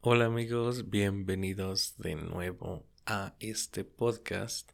Hola amigos, bienvenidos de nuevo a este podcast.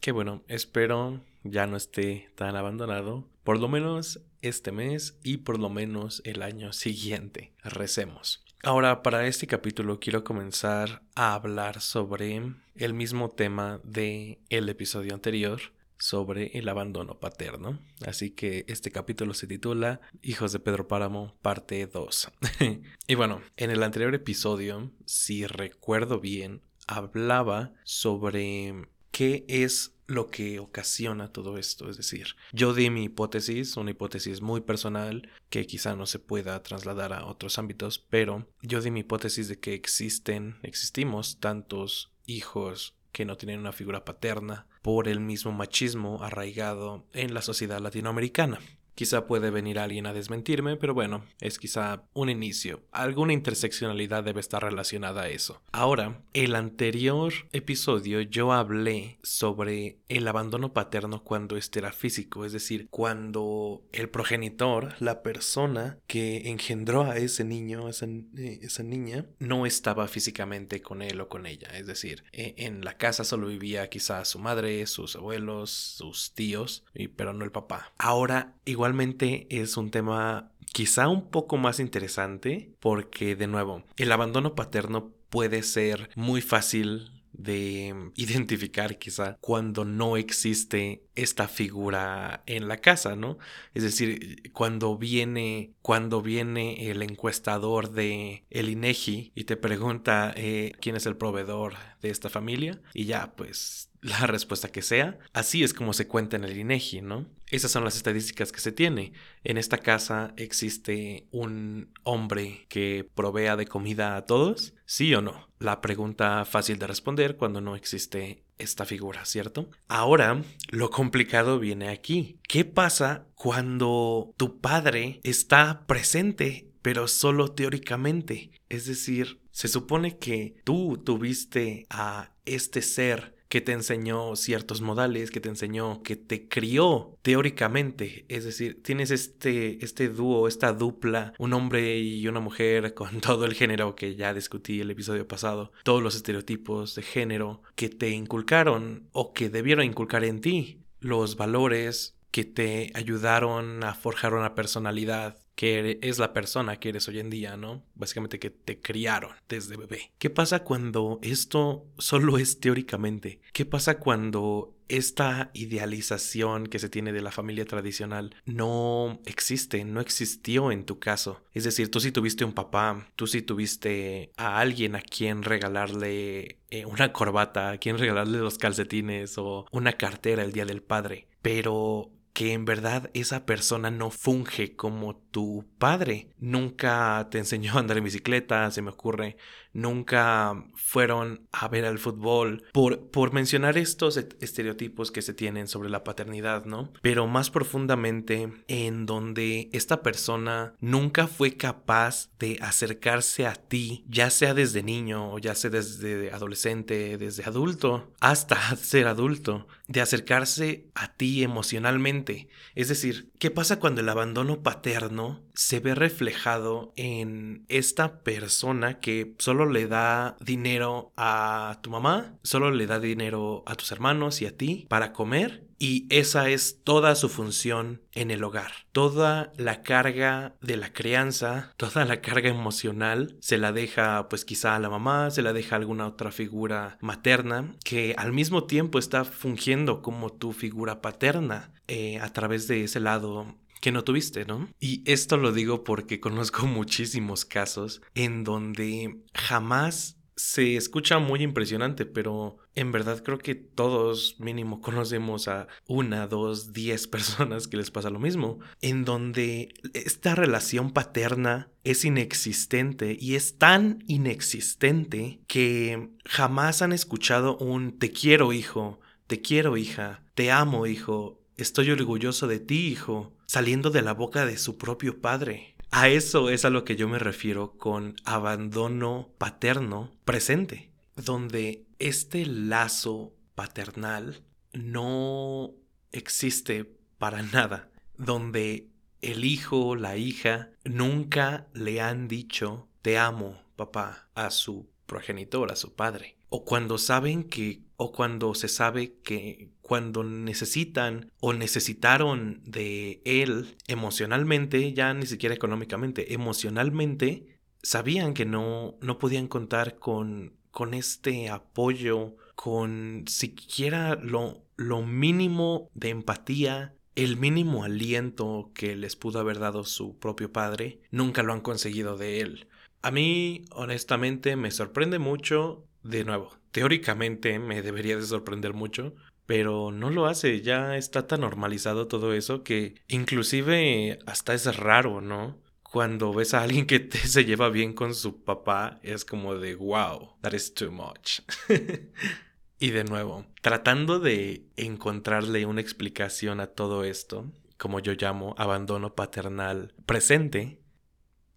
Que bueno, espero ya no esté tan abandonado, por lo menos este mes y por lo menos el año siguiente. Recemos. Ahora, para este capítulo quiero comenzar a hablar sobre el mismo tema de el episodio anterior, sobre el abandono paterno. Así que este capítulo se titula Hijos de Pedro Páramo, parte 2. y bueno, en el anterior episodio, si recuerdo bien, hablaba sobre qué es lo que ocasiona todo esto. Es decir, yo di mi hipótesis, una hipótesis muy personal que quizá no se pueda trasladar a otros ámbitos, pero yo di mi hipótesis de que existen, existimos tantos hijos que no tienen una figura paterna por el mismo machismo arraigado en la sociedad latinoamericana. Quizá puede venir alguien a desmentirme, pero bueno, es quizá un inicio. Alguna interseccionalidad debe estar relacionada a eso. Ahora, el anterior episodio yo hablé sobre el abandono paterno cuando este era físico, es decir, cuando el progenitor, la persona que engendró a ese niño, esa, eh, esa niña, no estaba físicamente con él o con ella. Es decir, e, en la casa solo vivía quizá su madre, sus abuelos, sus tíos, pero no el papá. Ahora, igual Igualmente es un tema quizá un poco más interesante porque, de nuevo, el abandono paterno puede ser muy fácil de identificar quizá cuando no existe esta figura en la casa, ¿no? Es decir, cuando viene, cuando viene el encuestador de el INEGI y te pregunta eh, quién es el proveedor de esta familia y ya, pues la respuesta que sea. Así es como se cuenta en el INEGI, ¿no? Esas son las estadísticas que se tiene. En esta casa existe un hombre que provea de comida a todos, ¿sí o no? La pregunta fácil de responder cuando no existe esta figura, ¿cierto? Ahora, lo complicado viene aquí. ¿Qué pasa cuando tu padre está presente, pero solo teóricamente? Es decir, se supone que tú tuviste a este ser que te enseñó ciertos modales, que te enseñó, que te crió teóricamente. Es decir, tienes este, este dúo, esta dupla, un hombre y una mujer con todo el género que ya discutí el episodio pasado, todos los estereotipos de género que te inculcaron o que debieron inculcar en ti, los valores que te ayudaron a forjar una personalidad que es la persona que eres hoy en día, ¿no? Básicamente que te criaron desde bebé. ¿Qué pasa cuando esto solo es teóricamente? ¿Qué pasa cuando esta idealización que se tiene de la familia tradicional no existe, no existió en tu caso. Es decir, tú sí tuviste un papá, tú sí tuviste a alguien a quien regalarle eh, una corbata, a quien regalarle los calcetines o una cartera el día del padre. Pero que en verdad esa persona no funge como tu padre. Nunca te enseñó a andar en bicicleta, se me ocurre. Nunca fueron a ver al fútbol. Por, por mencionar estos estereotipos que se tienen sobre la paternidad, ¿no? Pero más profundamente en donde esta persona nunca fue capaz de acercarse a ti, ya sea desde niño o ya sea desde adolescente, desde adulto, hasta ser adulto, de acercarse a ti emocionalmente. Es decir, ¿qué pasa cuando el abandono paterno se ve reflejado en esta persona que solo le da dinero a tu mamá, solo le da dinero a tus hermanos y a ti para comer y esa es toda su función en el hogar. Toda la carga de la crianza, toda la carga emocional se la deja pues quizá a la mamá, se la deja a alguna otra figura materna que al mismo tiempo está fungiendo como tu figura paterna eh, a través de ese lado que no tuviste, ¿no? Y esto lo digo porque conozco muchísimos casos en donde jamás se escucha muy impresionante, pero en verdad creo que todos mínimo conocemos a una, dos, diez personas que les pasa lo mismo, en donde esta relación paterna es inexistente y es tan inexistente que jamás han escuchado un te quiero hijo, te quiero hija, te amo hijo, estoy orgulloso de ti hijo, saliendo de la boca de su propio padre. A eso es a lo que yo me refiero con abandono paterno presente, donde este lazo paternal no existe para nada, donde el hijo, la hija, nunca le han dicho te amo, papá, a su progenitor, a su padre. O cuando saben que, o cuando se sabe que cuando necesitan o necesitaron de él emocionalmente, ya ni siquiera económicamente, emocionalmente, sabían que no, no podían contar con, con este apoyo, con siquiera lo, lo mínimo de empatía, el mínimo aliento que les pudo haber dado su propio padre, nunca lo han conseguido de él. A mí, honestamente, me sorprende mucho, de nuevo, teóricamente me debería de sorprender mucho, pero no lo hace, ya está tan normalizado todo eso que inclusive hasta es raro, ¿no? Cuando ves a alguien que se lleva bien con su papá, es como de wow, that is too much. y de nuevo, tratando de encontrarle una explicación a todo esto, como yo llamo abandono paternal presente,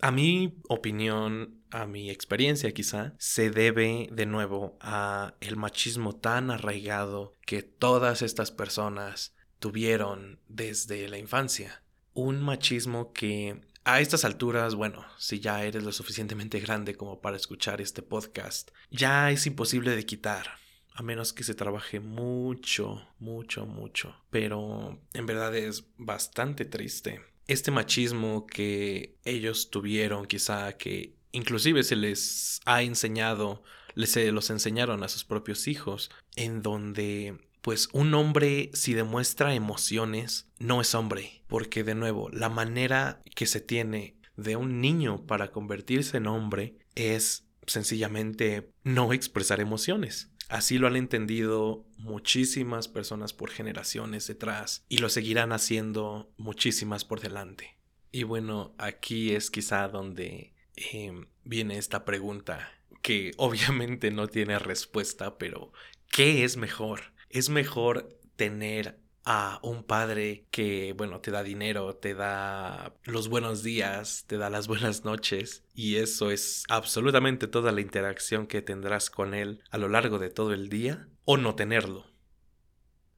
a mi opinión, a mi experiencia quizá, se debe de nuevo a el machismo tan arraigado que todas estas personas tuvieron desde la infancia. Un machismo que a estas alturas, bueno, si ya eres lo suficientemente grande como para escuchar este podcast, ya es imposible de quitar. A menos que se trabaje mucho, mucho, mucho. Pero en verdad es bastante triste este machismo que ellos tuvieron, quizá que inclusive se les ha enseñado, les, se los enseñaron a sus propios hijos, en donde pues un hombre si demuestra emociones no es hombre, porque de nuevo, la manera que se tiene de un niño para convertirse en hombre es sencillamente no expresar emociones. Así lo han entendido muchísimas personas por generaciones detrás y lo seguirán haciendo muchísimas por delante. Y bueno, aquí es quizá donde em, viene esta pregunta que obviamente no tiene respuesta, pero ¿qué es mejor? ¿Es mejor tener a un padre que, bueno, te da dinero, te da los buenos días, te da las buenas noches y eso es absolutamente toda la interacción que tendrás con él a lo largo de todo el día o no tenerlo.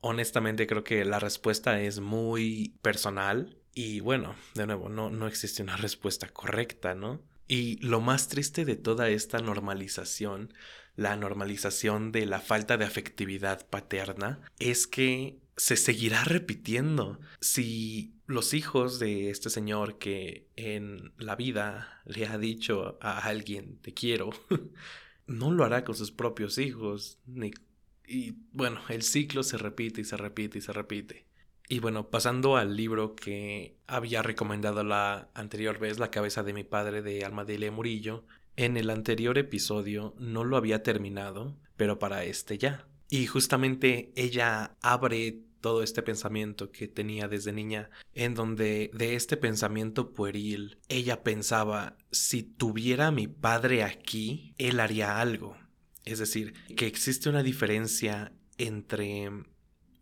Honestamente creo que la respuesta es muy personal y bueno, de nuevo, no, no existe una respuesta correcta, ¿no? Y lo más triste de toda esta normalización, la normalización de la falta de afectividad paterna, es que se seguirá repitiendo. Si los hijos de este señor que en la vida le ha dicho a alguien te quiero, no lo hará con sus propios hijos. Y bueno, el ciclo se repite y se repite y se repite. Y bueno, pasando al libro que había recomendado la anterior vez, La cabeza de mi padre de Almadile Murillo, en el anterior episodio no lo había terminado, pero para este ya. Y justamente ella abre todo este pensamiento que tenía desde niña, en donde de este pensamiento pueril, ella pensaba, si tuviera a mi padre aquí, él haría algo. Es decir, que existe una diferencia entre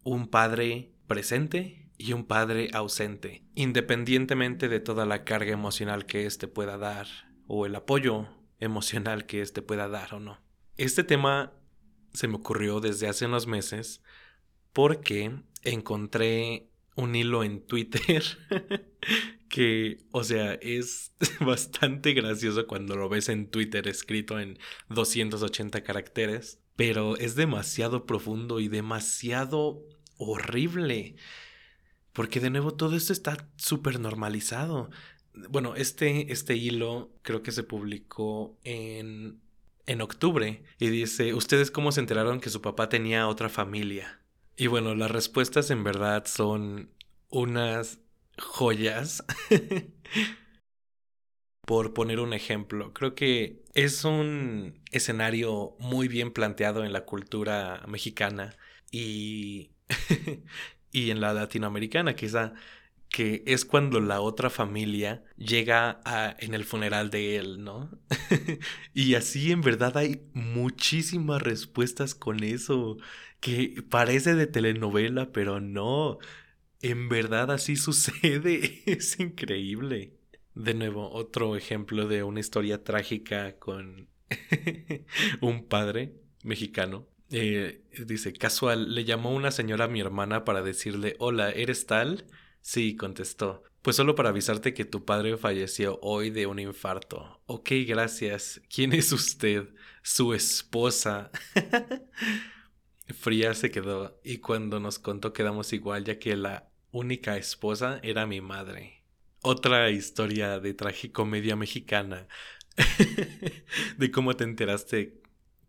un padre presente y un padre ausente, independientemente de toda la carga emocional que éste pueda dar, o el apoyo emocional que éste pueda dar o no. Este tema se me ocurrió desde hace unos meses porque encontré un hilo en Twitter que, o sea, es bastante gracioso cuando lo ves en Twitter escrito en 280 caracteres, pero es demasiado profundo y demasiado horrible. Porque de nuevo todo esto está súper normalizado. Bueno, este, este hilo creo que se publicó en en octubre y dice, ¿ustedes cómo se enteraron que su papá tenía otra familia? Y bueno, las respuestas en verdad son unas joyas. Por poner un ejemplo, creo que es un escenario muy bien planteado en la cultura mexicana y, y en la latinoamericana quizá que es cuando la otra familia llega a, en el funeral de él, ¿no? y así en verdad hay muchísimas respuestas con eso, que parece de telenovela, pero no, en verdad así sucede, es increíble. De nuevo, otro ejemplo de una historia trágica con un padre mexicano. Eh, dice, casual, le llamó una señora a mi hermana para decirle, hola, ¿eres tal? Sí, contestó. Pues solo para avisarte que tu padre falleció hoy de un infarto. Ok, gracias. ¿Quién es usted? Su esposa. Fría se quedó y cuando nos contó quedamos igual ya que la única esposa era mi madre. Otra historia de tragicomedia mexicana. de cómo te enteraste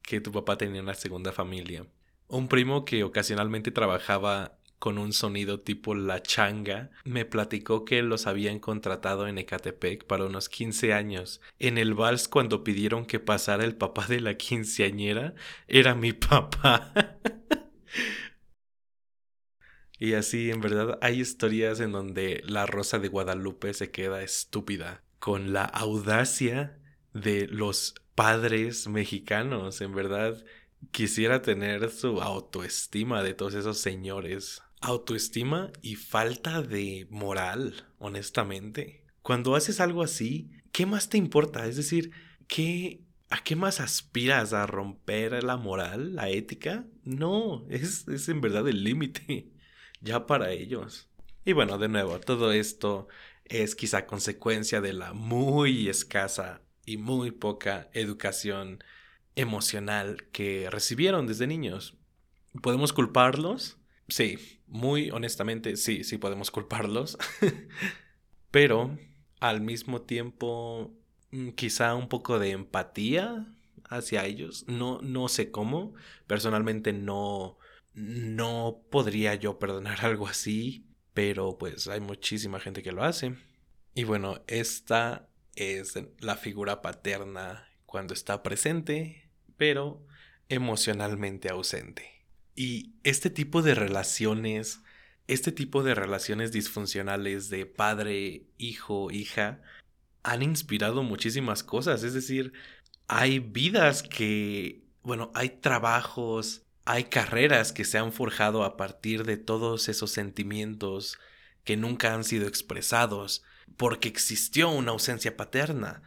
que tu papá tenía una segunda familia. Un primo que ocasionalmente trabajaba con un sonido tipo la changa, me platicó que los habían contratado en Ecatepec para unos 15 años. En el vals cuando pidieron que pasara el papá de la quinceañera, era mi papá. y así, en verdad, hay historias en donde la Rosa de Guadalupe se queda estúpida con la audacia de los padres mexicanos, en verdad. Quisiera tener su autoestima de todos esos señores autoestima y falta de moral, honestamente. Cuando haces algo así, ¿qué más te importa? Es decir, ¿qué, ¿a qué más aspiras? ¿A romper la moral, la ética? No, es, es en verdad el límite ya para ellos. Y bueno, de nuevo, todo esto es quizá consecuencia de la muy escasa y muy poca educación emocional que recibieron desde niños. ¿Podemos culparlos? Sí, muy honestamente, sí, sí podemos culparlos. Pero al mismo tiempo, mm, quizá un poco de empatía hacia ellos. No, no sé cómo. Personalmente no, no podría yo perdonar algo así. Pero pues hay muchísima gente que lo hace. Y bueno, esta es la figura paterna cuando está presente, pero emocionalmente ausente. Y este tipo de relaciones, este tipo de relaciones disfuncionales de padre, hijo, hija, han inspirado muchísimas cosas. Es decir, hay vidas que, bueno, hay trabajos, hay carreras que se han forjado a partir de todos esos sentimientos que nunca han sido expresados, porque existió una ausencia paterna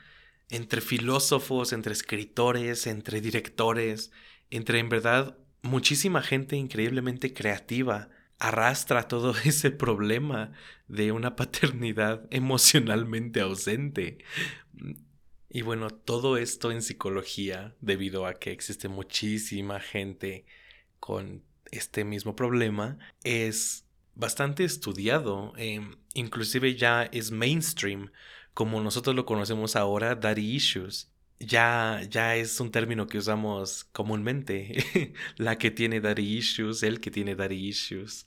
entre filósofos, entre escritores, entre directores, entre en verdad muchísima gente increíblemente creativa arrastra todo ese problema de una paternidad emocionalmente ausente. Y bueno, todo esto en psicología, debido a que existe muchísima gente con este mismo problema, es bastante estudiado, em, inclusive ya es mainstream, como nosotros lo conocemos ahora, daddy issues ya, ya es un término que usamos comúnmente. la que tiene daddy issues, el que tiene daddy issues.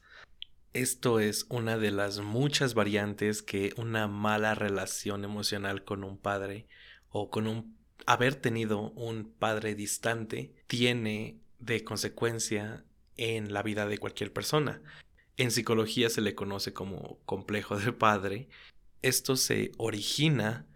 Esto es una de las muchas variantes que una mala relación emocional con un padre o con un haber tenido un padre distante tiene de consecuencia en la vida de cualquier persona. En psicología se le conoce como complejo de padre. Esto se origina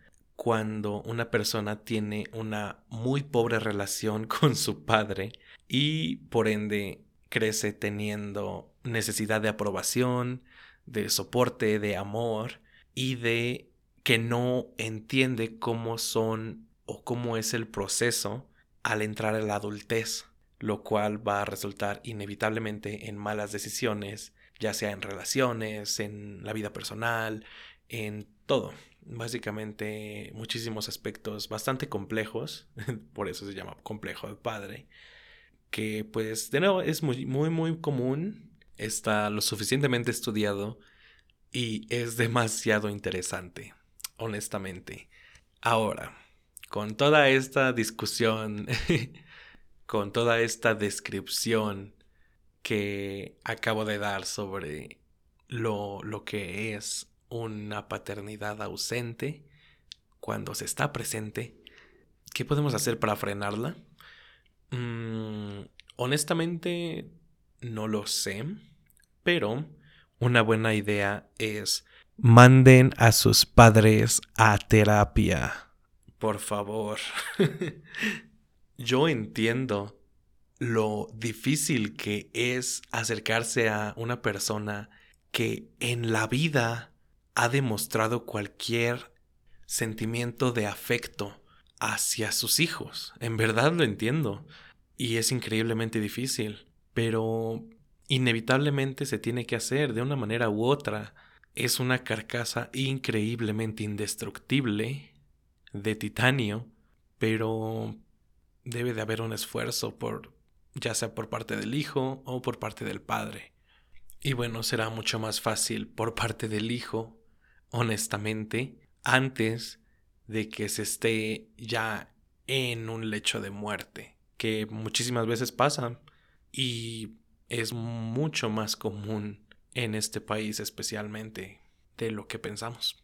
cuando una persona tiene una muy pobre relación con su padre y por ende crece teniendo necesidad de aprobación, de soporte, de amor y de que no entiende cómo son o cómo es el proceso al entrar a la adultez, lo cual va a resultar inevitablemente en malas decisiones, ya sea en relaciones, en la vida personal, en todo básicamente muchísimos aspectos bastante complejos, por eso se llama complejo de padre, que pues de nuevo es muy muy muy común, está lo suficientemente estudiado y es demasiado interesante, honestamente. Ahora, con toda esta discusión, con toda esta descripción que acabo de dar sobre lo, lo que es una paternidad ausente cuando se está presente. ¿Qué podemos hacer para frenarla? Mm, honestamente, no lo sé, pero una buena idea es manden a sus padres a terapia. Por favor. Yo entiendo lo difícil que es acercarse a una persona que en la vida ha demostrado cualquier sentimiento de afecto hacia sus hijos. En verdad lo entiendo. Y es increíblemente difícil. Pero inevitablemente se tiene que hacer de una manera u otra. es una carcasa increíblemente indestructible de titanio, pero debe de haber un esfuerzo por ya sea por parte del hijo o por parte del padre. Y bueno, será mucho más fácil por parte del hijo, honestamente, antes de que se esté ya en un lecho de muerte, que muchísimas veces pasa y es mucho más común en este país especialmente de lo que pensamos.